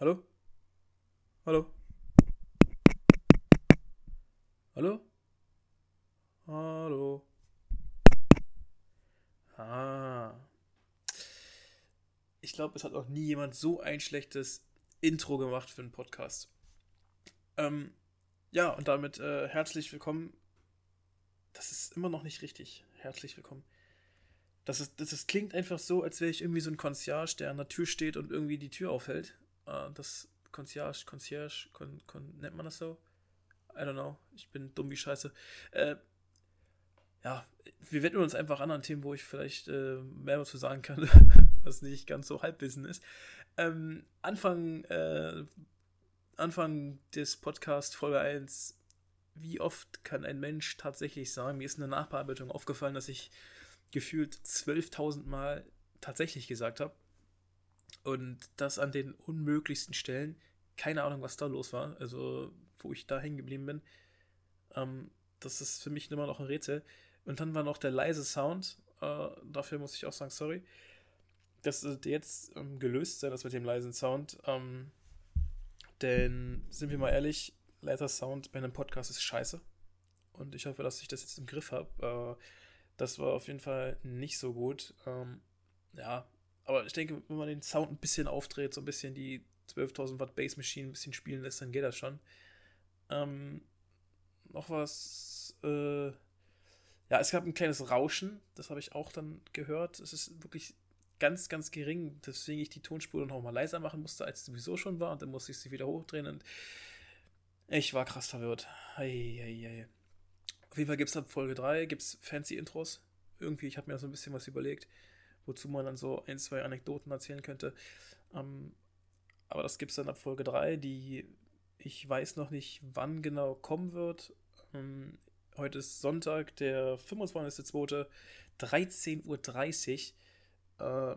Hallo? Hallo? Hallo? Hallo? Ah. Ich glaube, es hat noch nie jemand so ein schlechtes Intro gemacht für einen Podcast. Ähm, ja, und damit äh, herzlich willkommen. Das ist immer noch nicht richtig. Herzlich willkommen. Das, ist, das, das klingt einfach so, als wäre ich irgendwie so ein Concierge, der an der Tür steht und irgendwie die Tür aufhält. Äh, das Concierge, Concierge, con, con, nennt man das so? I don't know. Ich bin dumm wie Scheiße. Äh, ja, wir widmen uns einfach anderen Themen, wo ich vielleicht äh, mehr dazu sagen kann, was nicht ganz so Halbwissen ist. Ähm, Anfang, äh, Anfang des Podcasts, Folge 1, wie oft kann ein Mensch tatsächlich sagen, mir ist in der Nachbearbeitung aufgefallen, dass ich gefühlt 12.000 Mal tatsächlich gesagt habe. Und das an den unmöglichsten Stellen. Keine Ahnung, was da los war. Also, wo ich da hängen geblieben bin. Ähm, das ist für mich immer noch ein Rätsel. Und dann war noch der leise Sound. Äh, dafür muss ich auch sagen, sorry. Das wird jetzt ähm, gelöst sein, das mit dem leisen Sound. Ähm, denn, sind wir mal ehrlich, leiser Sound bei einem Podcast ist scheiße. Und ich hoffe, dass ich das jetzt im Griff habe. Äh, das war auf jeden Fall nicht so gut. Ähm, ja, aber ich denke, wenn man den Sound ein bisschen aufdreht, so ein bisschen die 12.000 Watt Bass Machine ein bisschen spielen lässt, dann geht das schon. Ähm, noch was. Äh, ja, es gab ein kleines Rauschen, das habe ich auch dann gehört. Es ist wirklich ganz, ganz gering, deswegen ich die Tonspur noch mal leiser machen musste, als es sowieso schon war. Und dann musste ich sie wieder hochdrehen und ich war krass verwirrt. Ei, ei, ei. Auf jeden Fall gibt es ab Folge 3 gibt's fancy Intros. Irgendwie, ich habe mir so ein bisschen was überlegt wozu man dann so ein, zwei Anekdoten erzählen könnte. Ähm, aber das gibt es dann ab Folge 3, die ich weiß noch nicht, wann genau kommen wird. Ähm, heute ist Sonntag, der 25.02., 13.30 Uhr. Äh,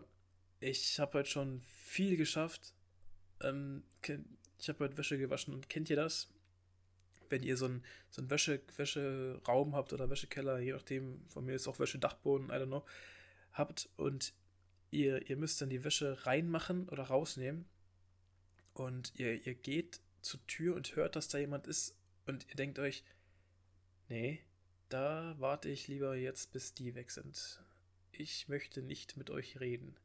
ich habe heute schon viel geschafft. Ähm, ich habe heute Wäsche gewaschen und kennt ihr das? Wenn ihr so einen so einen Wäsche, Wäscheraum habt oder Wäschekeller, je nachdem, von mir ist auch Wäschedachboden, I don't know habt und ihr, ihr müsst dann die Wäsche reinmachen oder rausnehmen und ihr, ihr geht zur Tür und hört, dass da jemand ist und ihr denkt euch, nee, da warte ich lieber jetzt, bis die weg sind. Ich möchte nicht mit euch reden.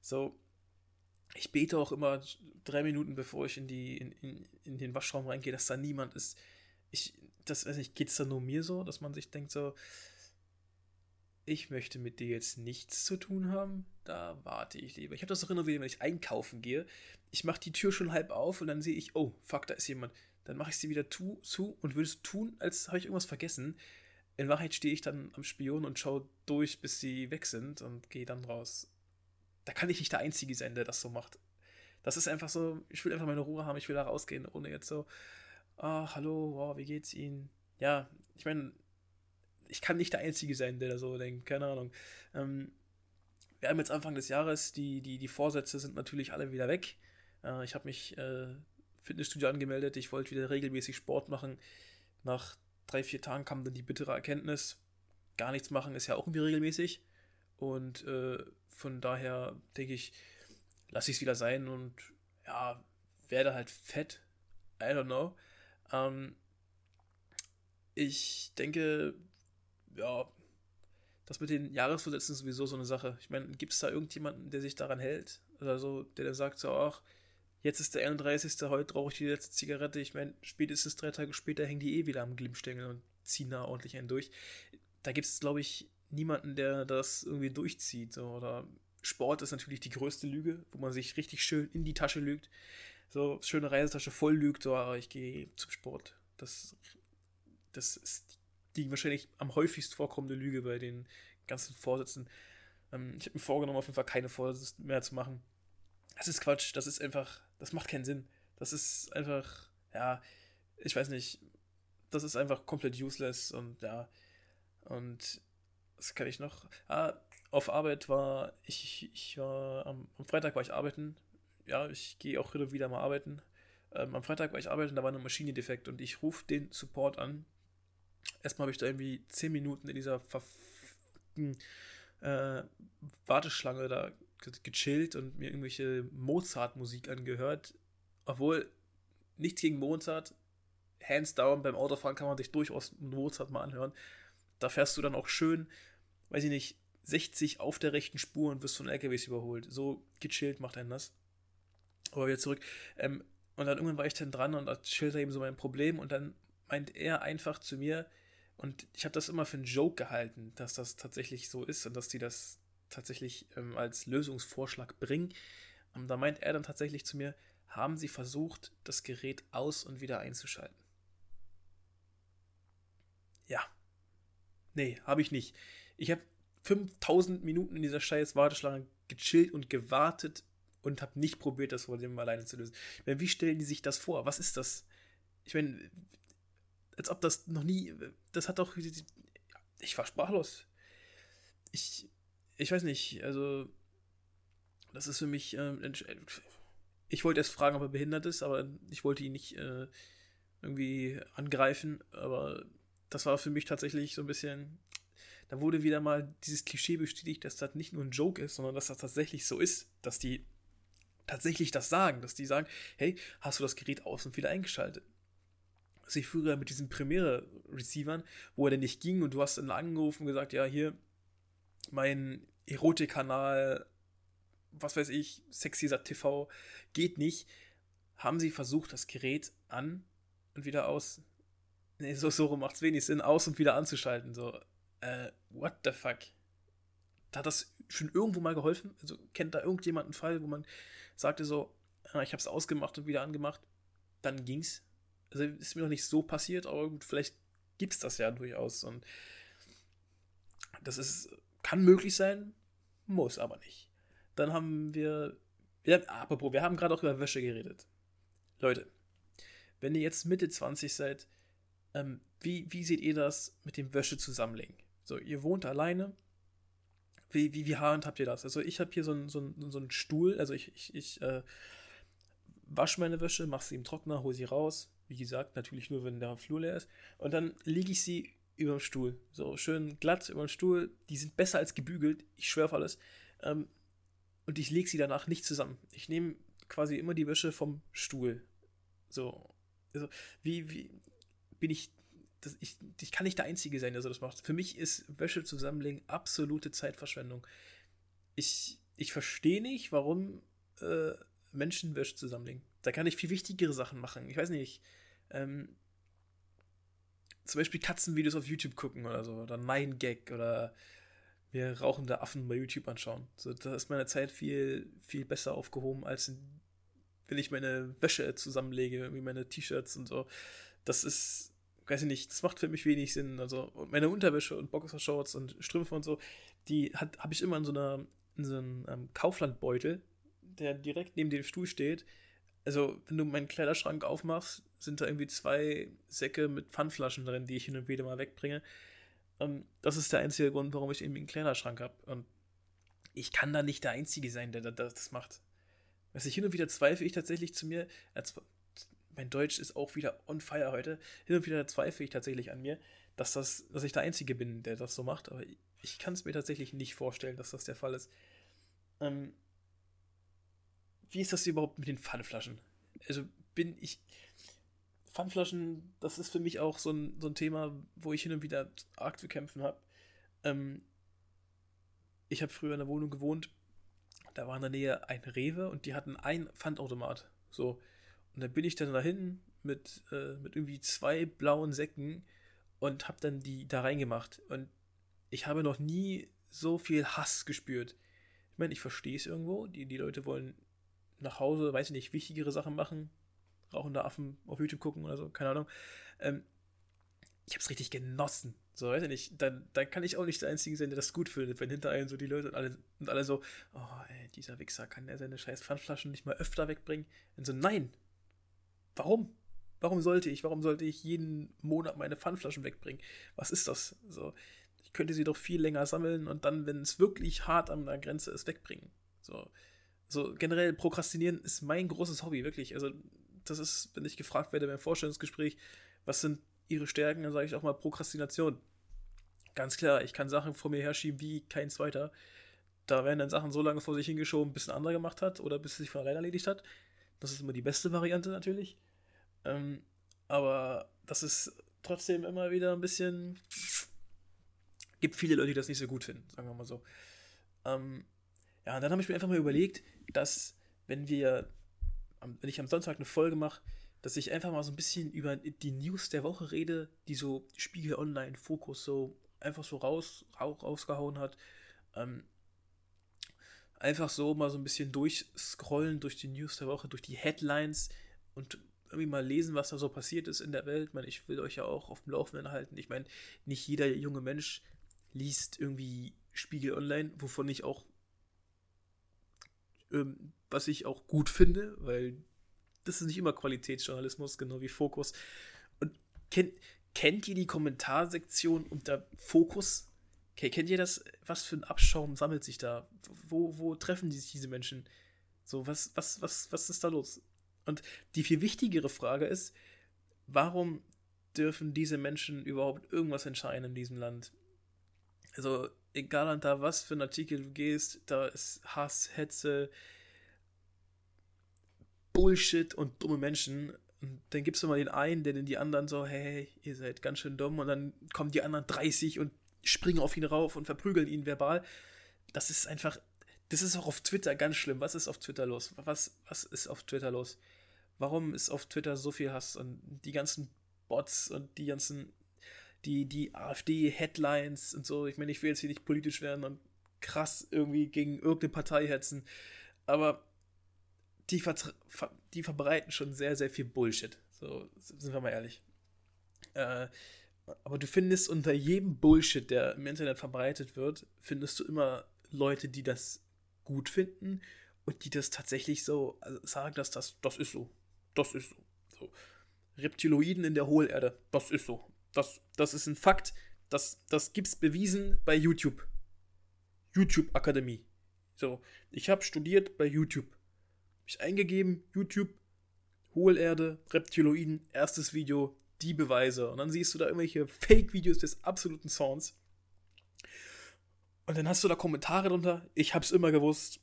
So, ich bete auch immer drei Minuten, bevor ich in, die, in, in, in den Waschraum reingehe, dass da niemand ist. Ich, das weiß nicht, geht es da nur mir so, dass man sich denkt so, ich möchte mit dir jetzt nichts zu tun haben, da warte ich lieber. Ich habe das auch immer wieder, wenn ich einkaufen gehe. Ich mache die Tür schon halb auf und dann sehe ich, oh, fuck, da ist jemand. Dann mache ich sie wieder tu, zu und würde es tun, als habe ich irgendwas vergessen. In Wahrheit stehe ich dann am Spion und schaue durch, bis sie weg sind und gehe dann raus. Da kann ich nicht der Einzige sein, der das so macht. Das ist einfach so, ich will einfach meine Ruhe haben, ich will da rausgehen, ohne jetzt so, ach, hallo, wow, wie geht's Ihnen? Ja, ich meine, ich kann nicht der Einzige sein, der da so denkt, keine Ahnung. Ähm, wir haben jetzt Anfang des Jahres, die, die, die Vorsätze sind natürlich alle wieder weg. Äh, ich habe mich äh, Fitnessstudio angemeldet, ich wollte wieder regelmäßig Sport machen. Nach drei, vier Tagen kam dann die bittere Erkenntnis, gar nichts machen ist ja auch irgendwie regelmäßig. Und äh, von daher denke ich, lasse ich es wieder sein und ja, werde halt fett. I don't know. Ähm, ich denke, ja, das mit den Jahresvorsätzen ist sowieso so eine Sache. Ich meine, gibt es da irgendjemanden, der sich daran hält? Oder so, der dann sagt so, ach, jetzt ist der 31. heute rauche ich die letzte Zigarette. Ich meine, spätestens drei Tage später hängen die eh wieder am Glimmstängel und ziehen da ordentlich einen durch. Da gibt es, glaube ich, niemanden, der das irgendwie durchzieht. So. Oder Sport ist natürlich die größte Lüge, wo man sich richtig schön in die Tasche lügt. So, schöne Reisetasche voll lügt, so, ah, ich gehe zum Sport. Das, das ist die wahrscheinlich am häufigst vorkommende Lüge bei den ganzen Vorsätzen. Ähm, ich habe mir vorgenommen, auf jeden Fall keine Vorsätze mehr zu machen. Das ist Quatsch, das ist einfach, das macht keinen Sinn. Das ist einfach, ja, ich weiß nicht, das ist einfach komplett useless und ja, und was kann ich noch? Ah, auf Arbeit war ich, ich war am, am Freitag war ich arbeiten. Ja, ich gehe auch wieder mal arbeiten. Ähm, am Freitag war ich arbeiten, da war eine Maschine defekt und ich rufe den Support an Erstmal habe ich da irgendwie 10 Minuten in dieser verfickten äh, Warteschlange da gechillt und mir irgendwelche Mozart-Musik angehört. Obwohl, nichts gegen Mozart. Hands down, beim Autofahren kann man sich durchaus Mozart mal anhören. Da fährst du dann auch schön, weiß ich nicht, 60 auf der rechten Spur und wirst von LKWs überholt. So gechillt macht einen das. Aber wieder zurück. Ähm, und dann irgendwann war ich dann dran und schilderte ihm so mein Problem und dann meint er einfach zu mir, und ich habe das immer für einen Joke gehalten, dass das tatsächlich so ist und dass die das tatsächlich ähm, als Lösungsvorschlag bringen. Und da meint er dann tatsächlich zu mir, haben Sie versucht, das Gerät aus und wieder einzuschalten? Ja. Nee, habe ich nicht. Ich habe 5000 Minuten in dieser scheiß Warteschlange gechillt und gewartet und habe nicht probiert, das Problem alleine zu lösen. Wie stellen die sich das vor? Was ist das? Ich meine, als ob das noch nie. Das hat doch. Ich war sprachlos. Ich. Ich weiß nicht, also. Das ist für mich. Äh, ich wollte erst fragen, ob er behindert ist, aber ich wollte ihn nicht äh, irgendwie angreifen. Aber das war für mich tatsächlich so ein bisschen. Da wurde wieder mal dieses Klischee bestätigt, dass das nicht nur ein Joke ist, sondern dass das tatsächlich so ist, dass die tatsächlich das sagen, dass die sagen, hey, hast du das Gerät aus und wieder eingeschaltet? Also ich früher mit diesen Premiere-Receivern, wo er denn nicht ging und du hast dann angerufen und gesagt, ja, hier, mein Erotikkanal, was weiß ich, Sexysat TV, geht nicht, haben sie versucht, das Gerät an und wieder aus. Nee, so, so macht es wenig Sinn, aus und wieder anzuschalten. So, äh, what the fuck? Hat das schon irgendwo mal geholfen? Also kennt da irgendjemand einen Fall, wo man sagte so, ah, ich habe es ausgemacht und wieder angemacht, dann ging's. Also ist mir noch nicht so passiert, aber gut, vielleicht gibt es das ja durchaus. Und das ist, kann möglich sein, muss aber nicht. Dann haben wir, ja, apropos, wir haben gerade auch über Wäsche geredet. Leute, wenn ihr jetzt Mitte 20 seid, ähm, wie, wie seht ihr das mit dem Wäsche zusammenlegen? So, ihr wohnt alleine, wie, wie, wie handhabt ihr das? Also ich habe hier so einen so so einen Stuhl, also ich, ich, ich äh, wasche meine Wäsche, mache sie im Trockner, hole sie raus. Wie gesagt, natürlich nur, wenn der Flur leer ist. Und dann lege ich sie über dem Stuhl. So schön glatt über dem Stuhl. Die sind besser als gebügelt. Ich schwöre auf alles. Ähm, und ich lege sie danach nicht zusammen. Ich nehme quasi immer die Wäsche vom Stuhl. So. Also, wie, wie bin ich das, ich, ich kann nicht der Einzige sein, der so das macht. Für mich ist Wäsche zusammenlegen absolute Zeitverschwendung. Ich, ich verstehe nicht, warum äh, Menschen Wäsche zusammenlegen. Da kann ich viel wichtigere Sachen machen. Ich weiß nicht. Ähm, zum Beispiel Katzenvideos auf YouTube gucken oder so. Oder Nine Gag oder mir rauchende Affen bei YouTube anschauen. So, da ist meine Zeit viel, viel besser aufgehoben, als wenn ich meine Wäsche zusammenlege, wie meine T-Shirts und so. Das ist weiß ich nicht, das macht für mich wenig Sinn. Also meine Unterwäsche und Boxershorts und Strümpfe und so, die habe ich immer in so einer in so einem ähm, Kauflandbeutel, der direkt neben dem Stuhl steht. Also, wenn du meinen Kleiderschrank aufmachst, sind da irgendwie zwei Säcke mit Pfandflaschen drin, die ich hin und wieder mal wegbringe. Ähm, das ist der einzige Grund, warum ich irgendwie einen Kleiderschrank habe. Und ich kann da nicht der Einzige sein, der, das macht. Was ich hin und wieder zweifle ich tatsächlich zu mir, mein Deutsch ist auch wieder on fire heute. Hin und wieder zweifle ich tatsächlich an mir, dass, das, dass ich der Einzige bin, der das so macht. Aber ich kann es mir tatsächlich nicht vorstellen, dass das der Fall ist. Ähm, wie ist das überhaupt mit den Pfandflaschen? Also bin ich. Pfandflaschen, das ist für mich auch so ein, so ein Thema, wo ich hin und wieder arg zu kämpfen habe. Ähm, ich habe früher in der Wohnung gewohnt, da war in der Nähe ein Rewe und die hatten ein Pfandautomat. So, und dann bin ich dann dahin mit, äh, mit irgendwie zwei blauen Säcken und habe dann die da reingemacht. Und ich habe noch nie so viel Hass gespürt. Ich meine, ich verstehe es irgendwo. Die, die Leute wollen nach Hause, weiß ich nicht, wichtigere Sachen machen. Rauchende Affen auf YouTube gucken oder so, keine Ahnung. Ähm, ich habe es richtig genossen. So, weiß ich nicht. Dann, dann kann ich auch nicht der Einzige sein, der das gut findet, wenn hinter einem so die Leute und alle, und alle so, oh, ey, dieser Wichser, kann der seine scheiß Pfandflaschen nicht mal öfter wegbringen? Und so, nein, Warum? Warum sollte ich? Warum sollte ich jeden Monat meine Pfandflaschen wegbringen? Was ist das? So, ich könnte sie doch viel länger sammeln und dann, wenn es wirklich hart an der Grenze ist, wegbringen. So, so generell Prokrastinieren ist mein großes Hobby, wirklich. Also, das ist, wenn ich gefragt werde beim Vorstellungsgespräch, was sind ihre Stärken, dann sage ich auch mal Prokrastination. Ganz klar, ich kann Sachen vor mir herschieben wie kein zweiter. Da werden dann Sachen so lange vor sich hingeschoben, bis ein anderer gemacht hat oder bis es sich von alleine erledigt hat. Das ist immer die beste Variante natürlich. Ähm, aber das ist trotzdem immer wieder ein bisschen. Gibt viele Leute, die das nicht so gut finden, sagen wir mal so. Ähm, ja, und dann habe ich mir einfach mal überlegt, dass, wenn wir, wenn ich am Sonntag eine Folge mache, dass ich einfach mal so ein bisschen über die News der Woche rede, die so Spiegel Online, Fokus so einfach so raus, rausgehauen hat. Ähm, einfach so mal so ein bisschen durchscrollen durch die News der Woche, durch die Headlines und irgendwie mal lesen, was da so passiert ist in der Welt. Ich meine, ich will euch ja auch auf dem Laufenden halten. Ich meine, nicht jeder junge Mensch liest irgendwie Spiegel Online, wovon ich auch, ähm, was ich auch gut finde, weil das ist nicht immer Qualitätsjournalismus, genau wie Fokus. Und kennt, kennt ihr die Kommentarsektion unter Fokus? Okay, kennt ihr das? Was für ein Abschaum sammelt sich da? Wo, wo treffen sich diese Menschen? So, was, was, was, was ist da los? Und die viel wichtigere Frage ist, warum dürfen diese Menschen überhaupt irgendwas entscheiden in diesem Land? Also, egal an da was für ein Artikel du gehst, da ist Hass, Hetze, Bullshit und dumme Menschen. Und dann gibst du mal den einen, der den die anderen so, hey, ihr seid ganz schön dumm. Und dann kommen die anderen 30 und springen auf ihn rauf und verprügeln ihn verbal. Das ist einfach, das ist auch auf Twitter ganz schlimm. Was ist auf Twitter los? Was, was ist auf Twitter los? warum ist auf Twitter so viel Hass und die ganzen Bots und die ganzen, die, die AfD-Headlines und so. Ich meine, ich will jetzt hier nicht politisch werden und krass irgendwie gegen irgendeine Partei hetzen, aber die, die verbreiten schon sehr, sehr viel Bullshit. So, sind wir mal ehrlich. Äh, aber du findest unter jedem Bullshit, der im Internet verbreitet wird, findest du immer Leute, die das gut finden und die das tatsächlich so also sagen, dass das, das ist so. Das ist so. so. Reptiloiden in der Hohlerde. Das ist so. Das, das ist ein Fakt. Das, das gibt's bewiesen bei YouTube. YouTube Akademie. So, ich habe studiert bei YouTube. Hab ich eingegeben, YouTube, Hohlerde, Reptiloiden, erstes Video, die Beweise. Und dann siehst du da irgendwelche Fake-Videos des absoluten Sounds. Und dann hast du da Kommentare drunter. Ich hab's immer gewusst.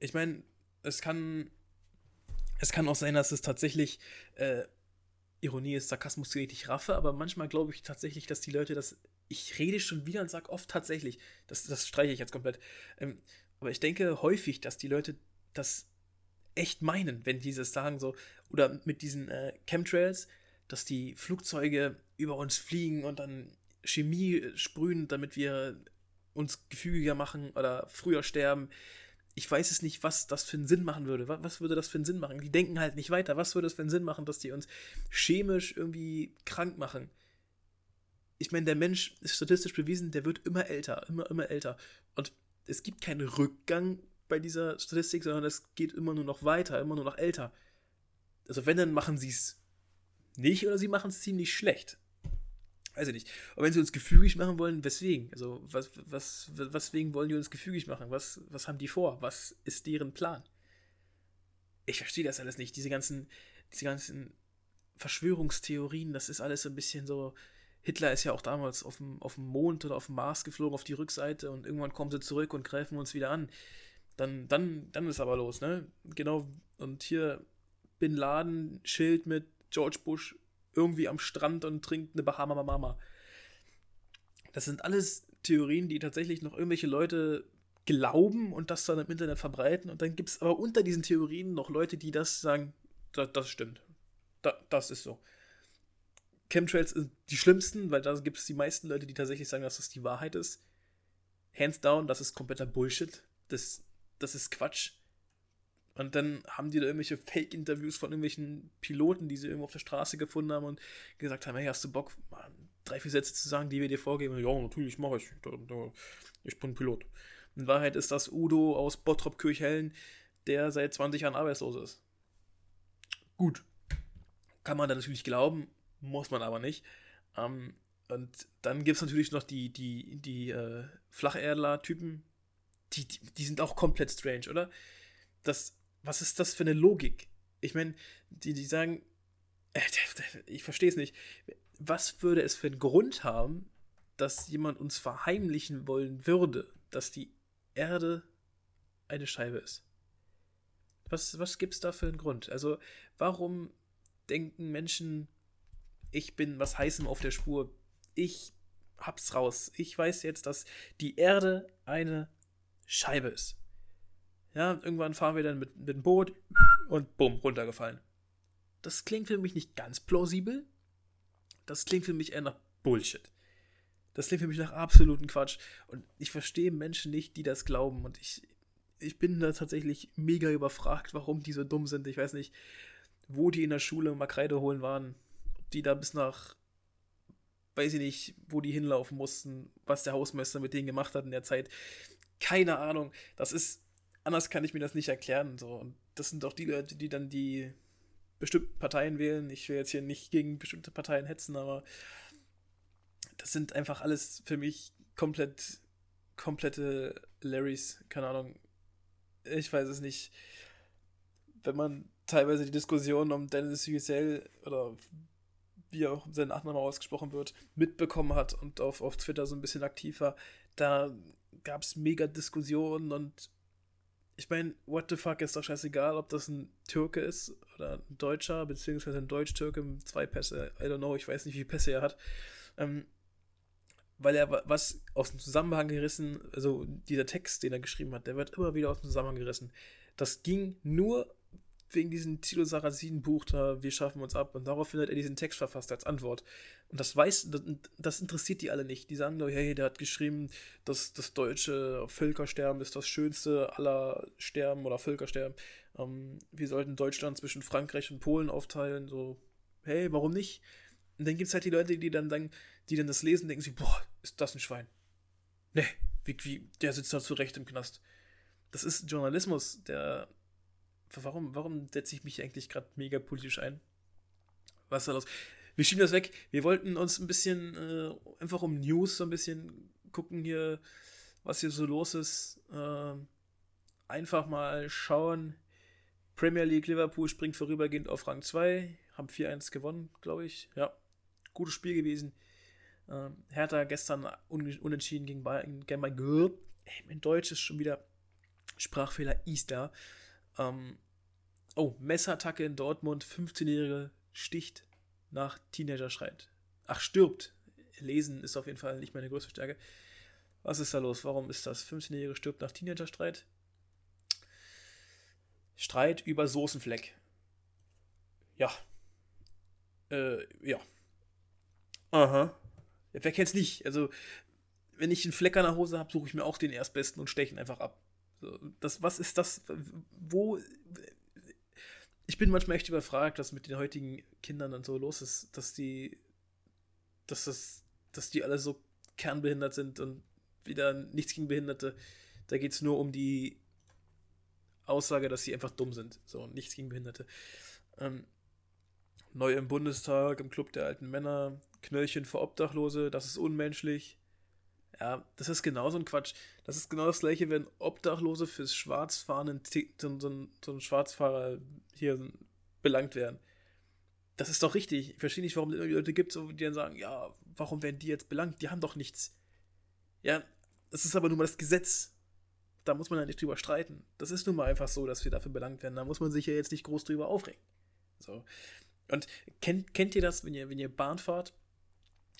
Ich meine, es kann es kann auch sein, dass es tatsächlich äh, Ironie ist, Sarkasmus, die ich raffe, aber manchmal glaube ich tatsächlich, dass die Leute das. Ich rede schon wieder und sage oft tatsächlich. Das, das streiche ich jetzt komplett. Ähm, aber ich denke häufig, dass die Leute das echt meinen, wenn die das sagen, so. Oder mit diesen äh, Chemtrails, dass die Flugzeuge über uns fliegen und dann Chemie sprühen, damit wir uns gefügiger machen oder früher sterben ich weiß es nicht, was das für einen Sinn machen würde. Was würde das für einen Sinn machen? Die denken halt nicht weiter. Was würde es für einen Sinn machen, dass die uns chemisch irgendwie krank machen? Ich meine, der Mensch ist statistisch bewiesen, der wird immer älter, immer, immer älter. Und es gibt keinen Rückgang bei dieser Statistik, sondern es geht immer nur noch weiter, immer nur noch älter. Also wenn, dann machen sie es nicht oder sie machen es ziemlich schlecht weiß ich nicht. Aber wenn sie uns gefügig machen wollen, weswegen? Also, was, was, weswegen wollen die uns gefügig machen? Was, was haben die vor? Was ist deren Plan? Ich verstehe das alles nicht. Diese ganzen, diese ganzen Verschwörungstheorien, das ist alles so ein bisschen so. Hitler ist ja auch damals auf dem, auf dem Mond oder auf dem Mars geflogen, auf die Rückseite und irgendwann kommen sie zurück und greifen uns wieder an. Dann, dann, dann ist aber los, ne? Genau. Und hier Bin Laden, Schild mit George Bush irgendwie am Strand und trinkt eine Bahama Mama. Das sind alles Theorien, die tatsächlich noch irgendwelche Leute glauben und das dann im Internet verbreiten. Und dann gibt es aber unter diesen Theorien noch Leute, die das sagen, das, das stimmt. Da, das ist so. Chemtrails sind die schlimmsten, weil da gibt es die meisten Leute, die tatsächlich sagen, dass das die Wahrheit ist. Hands down, das ist kompletter Bullshit. Das, das ist Quatsch. Und dann haben die da irgendwelche Fake-Interviews von irgendwelchen Piloten, die sie irgendwo auf der Straße gefunden haben und gesagt haben, hey, hast du Bock, mal drei, vier Sätze zu sagen, die wir dir vorgeben? Ja, natürlich mache ich. Ich bin Pilot. In Wahrheit ist das Udo aus Bottrop-Kirchhellen, der seit 20 Jahren arbeitslos ist. Gut. Kann man da natürlich glauben, muss man aber nicht. Ähm, und dann gibt es natürlich noch die, die, die äh, Flacherdler-Typen, die, die, die, sind auch komplett strange, oder? Das, was ist das für eine Logik? Ich meine, die, die sagen, äh, ich verstehe es nicht. Was würde es für einen Grund haben, dass jemand uns verheimlichen wollen würde, dass die Erde eine Scheibe ist? Was, was gibt es da für einen Grund? Also, warum denken Menschen, ich bin was Heißem auf der Spur? Ich hab's raus. Ich weiß jetzt, dass die Erde eine Scheibe ist. Ja, irgendwann fahren wir dann mit, mit dem Boot und bumm, runtergefallen. Das klingt für mich nicht ganz plausibel. Das klingt für mich eher nach Bullshit. Das klingt für mich nach absoluten Quatsch. Und ich verstehe Menschen nicht, die das glauben. Und ich, ich bin da tatsächlich mega überfragt, warum die so dumm sind. Ich weiß nicht, wo die in der Schule mal Kreide holen waren. Ob die da bis nach, weiß ich nicht, wo die hinlaufen mussten, was der Hausmeister mit denen gemacht hat in der Zeit. Keine Ahnung. Das ist, anders kann ich mir das nicht erklären. So. Und das sind auch die Leute, die dann die bestimmten Parteien wählen. Ich will jetzt hier nicht gegen bestimmte Parteien hetzen, aber das sind einfach alles für mich komplett, komplette Larrys, keine Ahnung. Ich weiß es nicht. Wenn man teilweise die Diskussion um Dennis Yücel oder wie auch sein Nachname ausgesprochen wird, mitbekommen hat und auf, auf Twitter so ein bisschen aktiv war, da gab es mega Diskussionen und ich meine, what the fuck ist doch scheißegal, ob das ein Türke ist oder ein Deutscher, beziehungsweise ein Deutsch-Türke mit zwei Pässe. I don't know, ich weiß nicht, wie viele Pässe er hat. Ähm, weil er was aus dem Zusammenhang gerissen, also dieser Text, den er geschrieben hat, der wird immer wieder aus dem Zusammenhang gerissen. Das ging nur wegen diesem Tilo Sarrazin Buch da, wir schaffen uns ab. Und daraufhin hat er diesen Text verfasst als Antwort. Und das weiß, das, interessiert die alle nicht. Die sagen nur, hey, der hat geschrieben, dass das deutsche Völkersterben ist das schönste aller Sterben oder Völkersterben. Ähm, wir sollten Deutschland zwischen Frankreich und Polen aufteilen. So, hey, warum nicht? Und dann gibt es halt die Leute, die dann, dann, die dann das lesen denken sich, boah, ist das ein Schwein? Nee, wie, wie, der sitzt da zurecht im Knast. Das ist Journalismus, der warum, warum setze ich mich eigentlich gerade mega politisch ein? Was ist da los? Wir schieben das weg. Wir wollten uns ein bisschen äh, einfach um News so ein bisschen gucken hier, was hier so los ist. Äh, einfach mal schauen. Premier League Liverpool springt vorübergehend auf Rang 2. Haben 4-1 gewonnen, glaube ich. Ja, gutes Spiel gewesen. Ähm, Hertha gestern un unentschieden gegen Bayern. Gegen Bayern. Mein Deutsch ist schon wieder Sprachfehler Easter. Ähm, oh, Messerattacke in Dortmund, 15-Jährige sticht nach Teenager schreit. Ach, stirbt. Lesen ist auf jeden Fall nicht meine größte Stärke. Was ist da los? Warum ist das? 15-Jährige stirbt nach Teenager-Streit? Streit über Soßenfleck. Ja. Äh, ja. Aha. Wer kennt's nicht? Also, wenn ich einen Fleck an der Hose habe, suche ich mir auch den erstbesten und steche ihn einfach ab. Das, was ist das? Wo. Ich bin manchmal echt überfragt, was mit den heutigen Kindern dann so los ist, dass die. Dass das. Dass die alle so kernbehindert sind und wieder nichts gegen Behinderte. Da geht es nur um die Aussage, dass sie einfach dumm sind. So, nichts gegen Behinderte. Ähm, neu im Bundestag, im Club der alten Männer, Knöllchen für Obdachlose, das ist unmenschlich. Ja, das ist genauso ein Quatsch. Das ist genau das gleiche, wenn Obdachlose fürs Schwarzfahren so, so, so ein Schwarzfahrer hier belangt werden. Das ist doch richtig. Ich verstehe nicht, warum es Leute gibt, die dann sagen, ja, warum werden die jetzt belangt? Die haben doch nichts. Ja, das ist aber nun mal das Gesetz. Da muss man ja nicht drüber streiten. Das ist nun mal einfach so, dass wir dafür belangt werden. Da muss man sich ja jetzt nicht groß drüber aufregen. So. Und kennt, kennt ihr das, wenn ihr, wenn ihr Bahn fahrt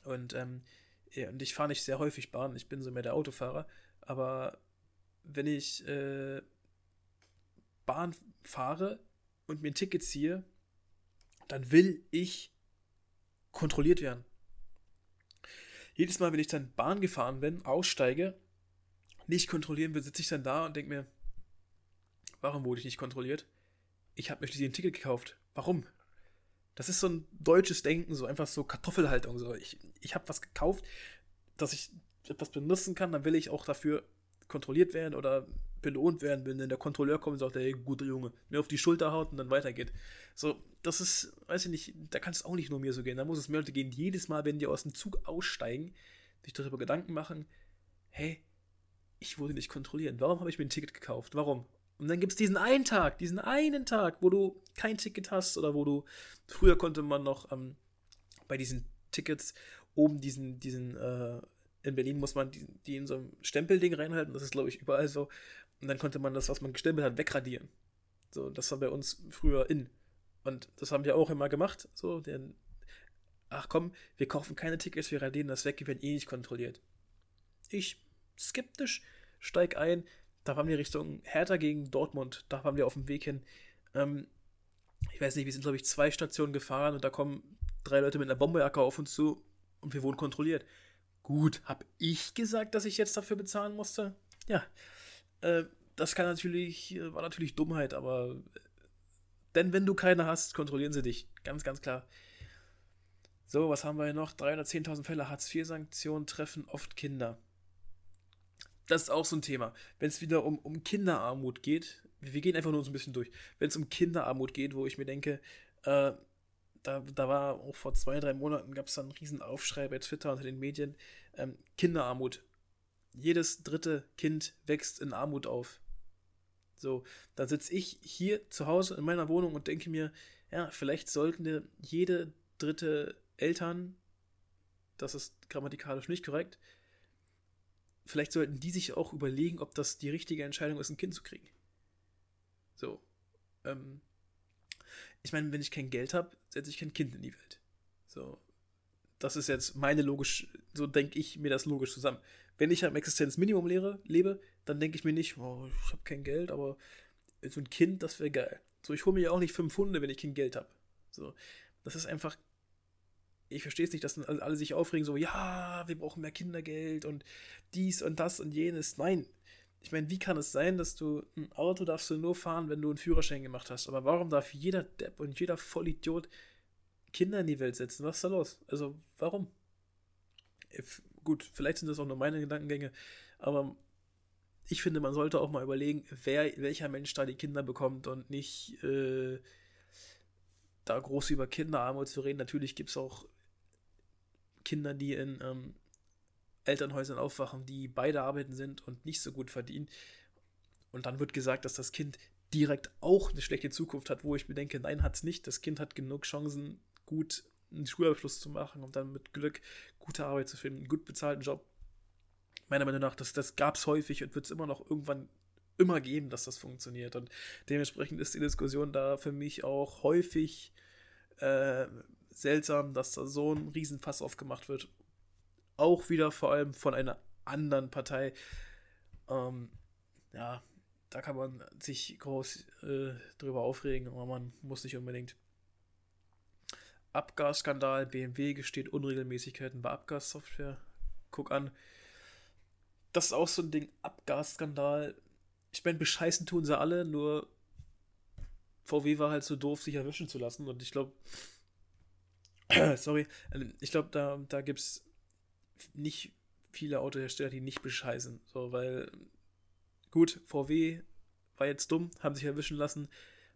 und ähm, ja, und ich fahre nicht sehr häufig Bahn, ich bin so mehr der Autofahrer, aber wenn ich äh, Bahn fahre und mir ein Ticket ziehe, dann will ich kontrolliert werden. Jedes Mal, wenn ich dann Bahn gefahren bin, aussteige, nicht kontrollieren will, sitze ich dann da und denke mir, warum wurde ich nicht kontrolliert? Ich habe mir ein Ticket gekauft. Warum? Das ist so ein deutsches Denken, so einfach so Kartoffelhaltung. So. Ich, ich habe was gekauft, dass ich etwas benutzen kann, dann will ich auch dafür kontrolliert werden oder belohnt werden, wenn dann der Kontrolleur kommt und sagt, hey, guter Junge, mir auf die Schulter haut und dann weitergeht. So, das ist, weiß ich nicht, da kann es auch nicht nur mir so gehen. Da muss es mehr Leute gehen, jedes Mal, wenn die aus dem Zug aussteigen, sich darüber Gedanken machen, hey, ich wurde nicht kontrolliert. Warum habe ich mir ein Ticket gekauft? Warum? Und dann gibt es diesen einen Tag, diesen einen Tag, wo du kein Ticket hast oder wo du, früher konnte man noch ähm, bei diesen Tickets oben diesen, diesen, äh, in Berlin muss man die, die in so ein Stempelding reinhalten, das ist glaube ich überall so. Und dann konnte man das, was man gestempelt hat, wegradieren. So, das war bei uns früher in. Und das haben wir auch immer gemacht. So, denn, ach komm, wir kaufen keine Tickets, wir radieren das weg, wir werden eh nicht kontrolliert. Ich, skeptisch, steig ein. Da waren wir Richtung Hertha gegen Dortmund. Da waren wir auf dem Weg hin. Ähm, ich weiß nicht, wir sind, glaube ich, zwei Stationen gefahren und da kommen drei Leute mit einer Bomberjacke auf uns zu und wir wurden kontrolliert. Gut, habe ich gesagt, dass ich jetzt dafür bezahlen musste? Ja. Äh, das kann natürlich, äh, war natürlich Dummheit, aber äh, denn wenn du keine hast, kontrollieren sie dich. Ganz, ganz klar. So, was haben wir hier noch? 310.000 Fälle Hartz-IV-Sanktionen treffen oft Kinder. Das ist auch so ein Thema. Wenn es wieder um, um Kinderarmut geht, wir gehen einfach nur so ein bisschen durch. Wenn es um Kinderarmut geht, wo ich mir denke, äh, da, da war auch vor zwei, drei Monaten gab es da einen riesen Aufschrei bei Twitter unter den Medien. Ähm, Kinderarmut. Jedes dritte Kind wächst in Armut auf. So, dann sitze ich hier zu Hause in meiner Wohnung und denke mir, ja, vielleicht sollten jede dritte Eltern, das ist grammatikalisch nicht korrekt, vielleicht sollten die sich auch überlegen, ob das die richtige Entscheidung ist, ein Kind zu kriegen. So. Ähm, ich meine, wenn ich kein Geld habe, setze ich kein Kind in die Welt. So. Das ist jetzt meine logisch, so denke ich mir das logisch zusammen. Wenn ich am Existenzminimum lehre, lebe, dann denke ich mir nicht, oh, ich habe kein Geld, aber so ein Kind, das wäre geil. So, ich hole mir ja auch nicht fünf Hunde, wenn ich kein Geld habe. So, das ist einfach, ich verstehe es nicht, dass alle sich aufregen, so, ja, wir brauchen mehr Kindergeld und dies und das und jenes. Nein, ich meine, wie kann es sein, dass du ein Auto darfst du nur fahren, wenn du einen Führerschein gemacht hast? Aber warum darf jeder Depp und jeder Vollidiot Kinder in die Welt setzen? Was ist da los? Also, warum? If, gut, vielleicht sind das auch nur meine Gedankengänge, aber ich finde, man sollte auch mal überlegen, wer, welcher Mensch da die Kinder bekommt und nicht äh, da groß über Kinderarmut zu reden. Natürlich gibt es auch Kinder, die in ähm, Elternhäusern aufwachen, die beide arbeiten sind und nicht so gut verdienen. Und dann wird gesagt, dass das Kind direkt auch eine schlechte Zukunft hat, wo ich mir denke, nein, hat es nicht. Das Kind hat genug Chancen, gut einen Schulabschluss zu machen und dann mit Glück gute Arbeit zu finden, einen gut bezahlten Job. Meiner Meinung nach, das, das gab es häufig und wird es immer noch irgendwann immer geben, dass das funktioniert. Und dementsprechend ist die Diskussion da für mich auch häufig äh, seltsam, dass da so ein Riesenfass aufgemacht wird auch wieder vor allem von einer anderen Partei. Ähm, ja, da kann man sich groß äh, drüber aufregen, aber man muss nicht unbedingt. Abgasskandal, BMW gesteht Unregelmäßigkeiten bei Abgassoftware. Guck an. Das ist auch so ein Ding, Abgasskandal. Ich meine, bescheißen tun sie alle, nur VW war halt so doof, sich erwischen zu lassen. Und ich glaube, sorry, ich glaube, da, da gibt es nicht viele Autohersteller, die nicht bescheißen. So, weil, gut, VW war jetzt dumm, haben sich erwischen lassen.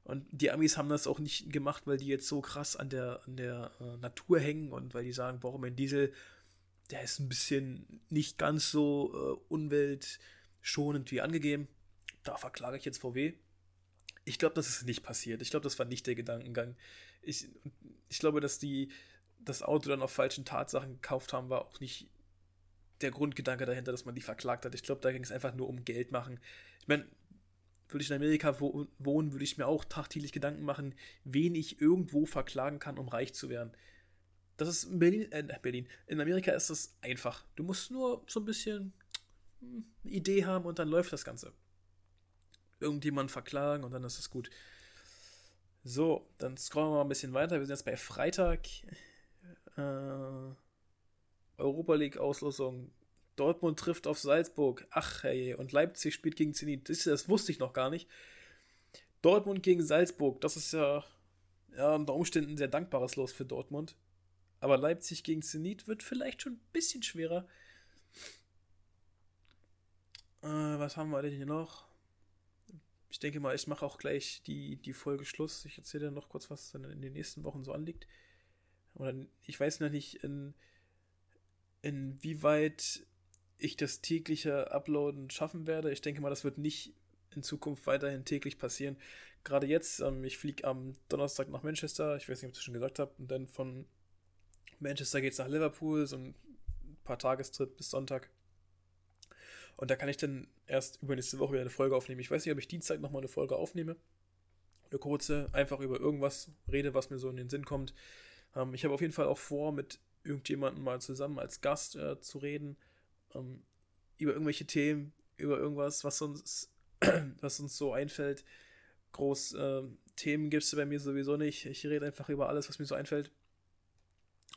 Und die Amis haben das auch nicht gemacht, weil die jetzt so krass an der, an der äh, Natur hängen und weil die sagen, warum ein Diesel, der ist ein bisschen nicht ganz so äh, umweltschonend wie angegeben. Da verklage ich jetzt VW. Ich glaube, das ist nicht passiert. Ich glaube, das war nicht der Gedankengang. Ich, ich glaube, dass die das Auto dann auf falschen Tatsachen gekauft haben, war auch nicht der Grundgedanke dahinter, dass man die verklagt hat. Ich glaube, da ging es einfach nur um Geld machen. Ich meine, würde ich in Amerika wohnen, würde ich mir auch tagtäglich Gedanken machen, wen ich irgendwo verklagen kann, um reich zu werden. Das ist in Berlin, äh, Berlin. In Amerika ist das einfach. Du musst nur so ein bisschen hm, eine Idee haben und dann läuft das Ganze. Irgendjemand verklagen und dann ist es gut. So, dann scrollen wir mal ein bisschen weiter. Wir sind jetzt bei Freitag. Äh, Europa League Auslosung. Dortmund trifft auf Salzburg. Ach hey, und Leipzig spielt gegen Zenit. Das, das wusste ich noch gar nicht. Dortmund gegen Salzburg, das ist ja, ja unter Umständen ein sehr dankbares Los für Dortmund. Aber Leipzig gegen Zenit wird vielleicht schon ein bisschen schwerer. Äh, was haben wir denn hier noch? Ich denke mal, ich mache auch gleich die, die Folge Schluss. Ich erzähle dann noch kurz, was dann in den nächsten Wochen so anliegt. Oder ich weiß noch nicht, in, inwieweit ich das tägliche Uploaden schaffen werde. Ich denke mal, das wird nicht in Zukunft weiterhin täglich passieren. Gerade jetzt, ähm, ich fliege am Donnerstag nach Manchester, ich weiß nicht, ob ich das schon gesagt habe, und dann von Manchester geht es nach Liverpool, so ein paar Tagestrip bis Sonntag. Und da kann ich dann erst übernächste Woche wieder eine Folge aufnehmen. Ich weiß nicht, ob ich Dienstag nochmal eine Folge aufnehme. eine kurze, einfach über irgendwas rede, was mir so in den Sinn kommt. Ähm, ich habe auf jeden Fall auch vor, mit irgendjemandem mal zusammen als Gast äh, zu reden, ähm, über irgendwelche Themen, über irgendwas, was uns, was uns so einfällt. Groß äh, Themen gibt es bei mir sowieso nicht. Ich rede einfach über alles, was mir so einfällt.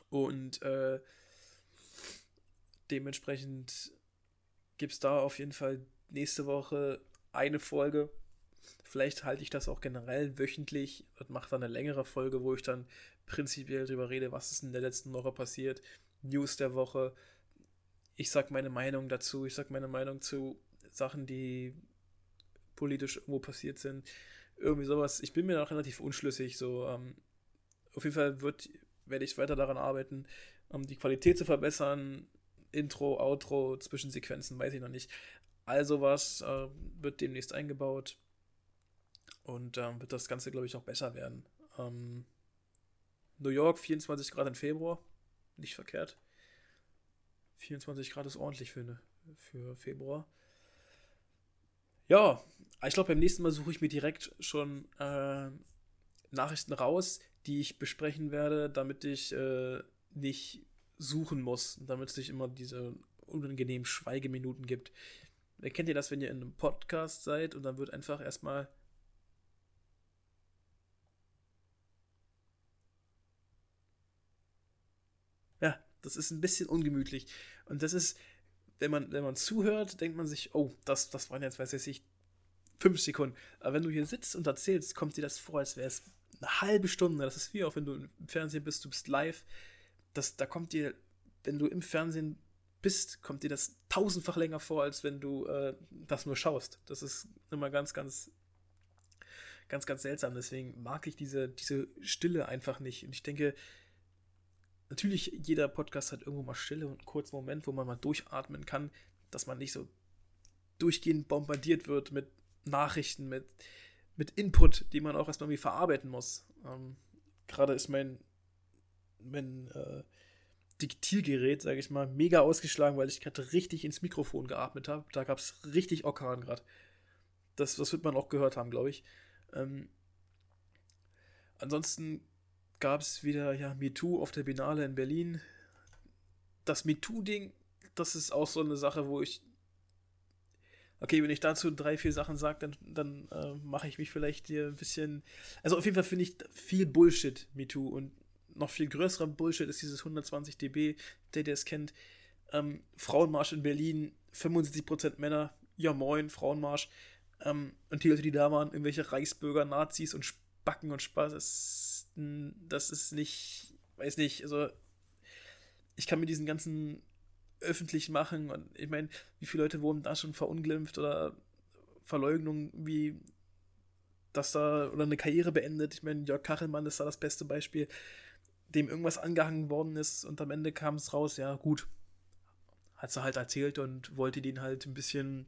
Und äh, dementsprechend gibt es da auf jeden Fall nächste Woche eine Folge. Vielleicht halte ich das auch generell wöchentlich und mache dann eine längere Folge, wo ich dann prinzipiell darüber rede, was ist in der letzten Woche passiert, News der Woche. Ich sage meine Meinung dazu, ich sage meine Meinung zu Sachen, die politisch irgendwo passiert sind. Irgendwie sowas. Ich bin mir noch relativ unschlüssig. So, ähm, auf jeden Fall wird, werde ich weiter daran arbeiten, um die Qualität zu verbessern. Intro, Outro, Zwischensequenzen, weiß ich noch nicht. Also was äh, wird demnächst eingebaut und ähm, wird das Ganze, glaube ich, auch besser werden. Ähm, New York, 24 Grad im Februar, nicht verkehrt. 24 Grad ist ordentlich für, ne, für Februar. Ja, ich glaube, beim nächsten Mal suche ich mir direkt schon äh, Nachrichten raus, die ich besprechen werde, damit ich äh, nicht suchen muss, damit es nicht immer diese unangenehmen Schweigeminuten gibt. Kennt ihr das, wenn ihr in einem Podcast seid und dann wird einfach erstmal Ja, das ist ein bisschen ungemütlich. Und das ist, wenn man, wenn man zuhört, denkt man sich, oh, das, das waren jetzt, weiß ich, fünf Sekunden. Aber wenn du hier sitzt und erzählst, kommt dir das vor, als wäre es eine halbe Stunde. Das ist wie auch, wenn du im Fernsehen bist, du bist live. Das, da kommt dir, wenn du im Fernsehen bist, kommt dir das tausendfach länger vor, als wenn du äh, das nur schaust. Das ist immer ganz, ganz, ganz, ganz seltsam. Deswegen mag ich diese, diese Stille einfach nicht. Und ich denke, natürlich, jeder Podcast hat irgendwo mal Stille und einen kurzen Moment, wo man mal durchatmen kann, dass man nicht so durchgehend bombardiert wird mit Nachrichten, mit, mit Input, die man auch erstmal irgendwie verarbeiten muss. Ähm, Gerade ist mein, mein äh, Diktiergerät, sage ich mal, mega ausgeschlagen, weil ich gerade richtig ins Mikrofon geatmet habe. Da gab es richtig Orkan gerade. Das, das wird man auch gehört haben, glaube ich. Ähm, ansonsten gab es wieder ja, MeToo auf der Binale in Berlin. Das MeToo-Ding, das ist auch so eine Sache, wo ich. Okay, wenn ich dazu drei, vier Sachen sage, dann, dann äh, mache ich mich vielleicht hier ein bisschen. Also auf jeden Fall finde ich viel Bullshit, MeToo. Und noch viel größerer Bullshit ist dieses 120 dB, der, der es kennt. Ähm, Frauenmarsch in Berlin, 75% Männer, ja moin, Frauenmarsch. Ähm, und die Leute, die da waren, irgendwelche Reichsbürger, Nazis und Spacken und Spaß. Das, das ist nicht, weiß nicht, also ich kann mir diesen ganzen öffentlich machen und ich meine, wie viele Leute wurden da schon verunglimpft oder Verleugnung, wie dass da oder eine Karriere beendet. Ich meine, Jörg Kachelmann ist da das beste Beispiel dem irgendwas angehangen worden ist und am Ende kam es raus, ja gut, hat sie halt erzählt und wollte den halt ein bisschen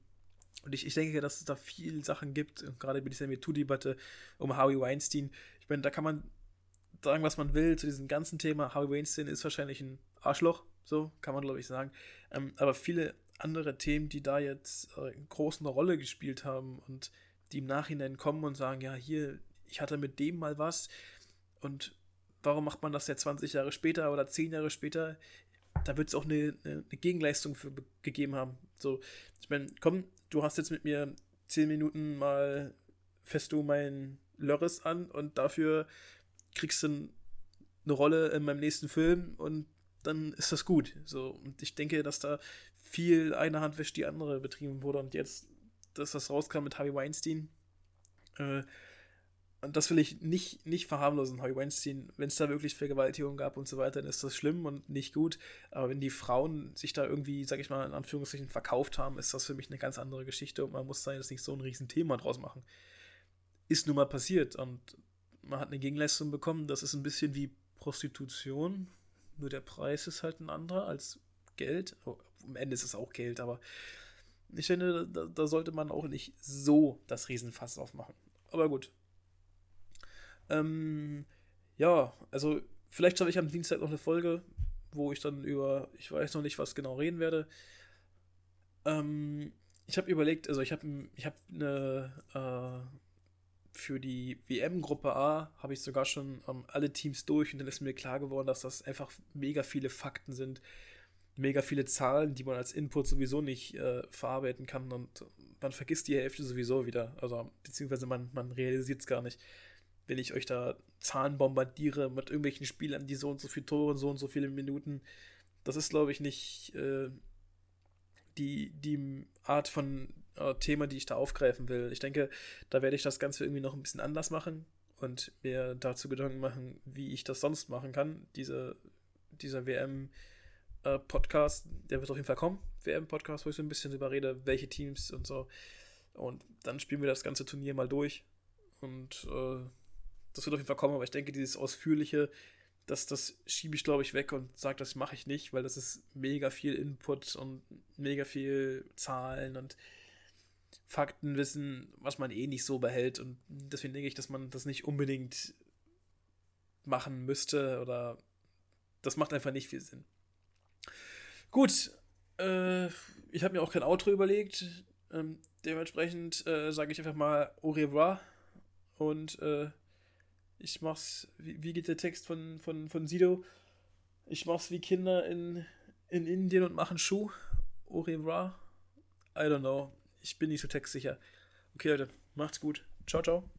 und ich, ich denke, dass es da viel Sachen gibt, gerade bei dieser MeToo-Debatte um Harvey Weinstein. Ich meine, da kann man sagen, was man will zu diesem ganzen Thema. Harvey Weinstein ist wahrscheinlich ein Arschloch, so kann man, glaube ich, sagen. Ähm, aber viele andere Themen, die da jetzt äh, eine große Rolle gespielt haben und die im Nachhinein kommen und sagen, ja, hier, ich hatte mit dem mal was und warum macht man das ja 20 Jahre später oder 10 Jahre später? Da wird es auch eine, eine, Gegenleistung für gegeben haben. So, ich meine, komm, du hast jetzt mit mir 10 Minuten mal fest du mein Lörres an und dafür kriegst du eine Rolle in meinem nächsten Film und dann ist das gut. So, und ich denke, dass da viel eine Hand wäscht die andere betrieben wurde und jetzt, dass das rauskam mit Harvey Weinstein, äh, und das will ich nicht, nicht verharmlosen, Harvey Weinstein. Wenn es da wirklich Vergewaltigung gab und so weiter, dann ist das schlimm und nicht gut. Aber wenn die Frauen sich da irgendwie, sag ich mal, in Anführungszeichen verkauft haben, ist das für mich eine ganz andere Geschichte und man muss da jetzt nicht so ein Riesenthema draus machen. Ist nun mal passiert und man hat eine Gegenleistung bekommen. Das ist ein bisschen wie Prostitution. Nur der Preis ist halt ein anderer als Geld. Oh, am Ende ist es auch Geld, aber ich finde, da, da sollte man auch nicht so das Riesenfass aufmachen. Aber gut, ähm, ja, also vielleicht schaffe ich am Dienstag noch eine Folge, wo ich dann über, ich weiß noch nicht, was genau reden werde. Ähm, ich habe überlegt, also ich habe ich hab eine äh, für die WM-Gruppe A habe ich sogar schon ähm, alle Teams durch und dann ist mir klar geworden, dass das einfach mega viele Fakten sind, mega viele Zahlen, die man als Input sowieso nicht äh, verarbeiten kann und man vergisst die Hälfte sowieso wieder. Also, beziehungsweise man, man realisiert es gar nicht. Wenn ich euch da Zahlen bombardiere mit irgendwelchen Spielern, die so und so viele Tore, so und so viele Minuten, das ist, glaube ich, nicht äh, die, die Art von äh, Thema, die ich da aufgreifen will. Ich denke, da werde ich das Ganze irgendwie noch ein bisschen anders machen und mir dazu Gedanken machen, wie ich das sonst machen kann. Diese, dieser WM-Podcast, äh, der wird auf jeden Fall kommen. WM-Podcast, wo ich so ein bisschen drüber rede, welche Teams und so. Und dann spielen wir das ganze Turnier mal durch. Und äh, das wird auf jeden Fall kommen, aber ich denke, dieses ausführliche, das, das schiebe ich, glaube ich, weg und sage, das mache ich nicht, weil das ist mega viel Input und mega viel Zahlen und Faktenwissen, was man eh nicht so behält. Und deswegen denke ich, dass man das nicht unbedingt machen müsste oder das macht einfach nicht viel Sinn. Gut, äh, ich habe mir auch kein Outro überlegt. Ähm, dementsprechend äh, sage ich einfach mal au revoir und äh, ich mach's, wie, wie, geht der Text von, von, von Sido? Ich mach's wie Kinder in, in Indien und machen Schuh. Revoir. I don't know. Ich bin nicht so textsicher. Okay, Leute, macht's gut. Ciao, ciao.